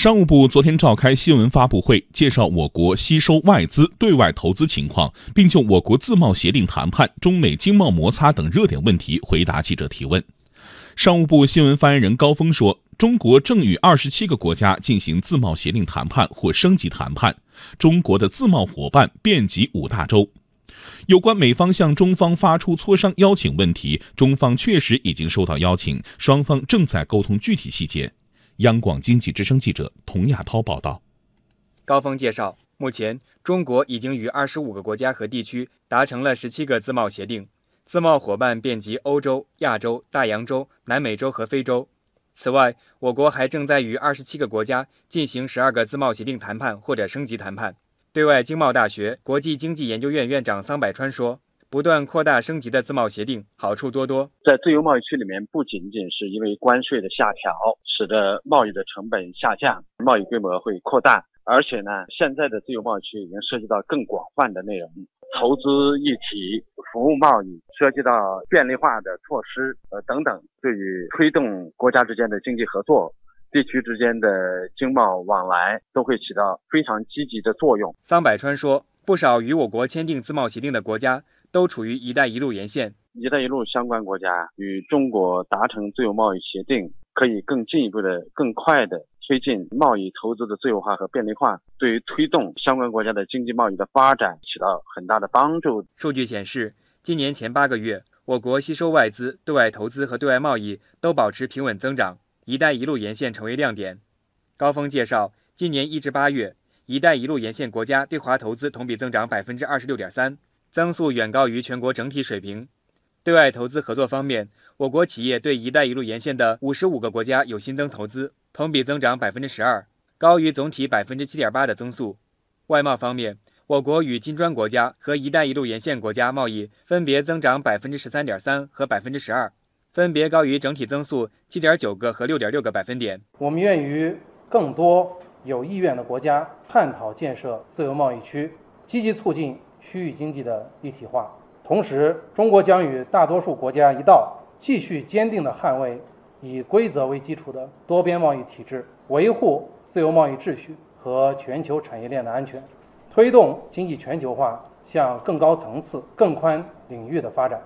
商务部昨天召开新闻发布会，介绍我国吸收外资对外投资情况，并就我国自贸协定谈判、中美经贸摩擦等热点问题回答记者提问。商务部新闻发言人高峰说：“中国正与二十七个国家进行自贸协定谈判或升级谈判，中国的自贸伙伴遍及五大洲。有关美方向中方发出磋商邀请问题，中方确实已经收到邀请，双方正在沟通具体细节。”央广经济之声记者童亚涛报道。高峰介绍，目前中国已经与二十五个国家和地区达成了十七个自贸协定，自贸伙伴遍及欧洲、亚洲、大洋洲、南美洲和非洲。此外，我国还正在与二十七个国家进行十二个自贸协定谈判或者升级谈判。对外经贸大学国际经济研究院院长桑百川说。不断扩大升级的自贸协定好处多多，在自由贸易区里面，不仅仅是因为关税的下调，使得贸易的成本下降，贸易规模会扩大，而且呢，现在的自由贸易区已经涉及到更广泛的内容，投资一体、服务贸易，涉及到便利化的措施，呃等等，对于推动国家之间的经济合作、地区之间的经贸往来，都会起到非常积极的作用。桑百川说，不少与我国签订自贸协定的国家。都处于“一带一路”沿线，“一带一路”相关国家与中国达成自由贸易协定，可以更进一步的、更快的推进贸易投资的自由化和便利化，对于推动相关国家的经济贸易的发展起到很大的帮助。数据显示，今年前八个月，我国吸收外资、对外投资和对外贸易都保持平稳增长，“一带一路”沿线成为亮点。高峰介绍，今年一至八月，“一带一路”沿线国家对华投资同比增长百分之二十六点三。增速远高于全国整体水平。对外投资合作方面，我国企业对“一带一路”沿线的五十五个国家有新增投资，同比增长百分之十二，高于总体百分之七点八的增速。外贸方面，我国与金砖国家和“一带一路”沿线国家贸易分别增长百分之十三点三和百分之十二，分别高于整体增速七点九个和六点六个百分点。我们愿与更多有意愿的国家探讨建设自由贸易区，积极促进。区域经济的一体化，同时，中国将与大多数国家一道，继续坚定地捍卫以规则为基础的多边贸易体制，维护自由贸易秩序和全球产业链的安全，推动经济全球化向更高层次、更宽领域的发展。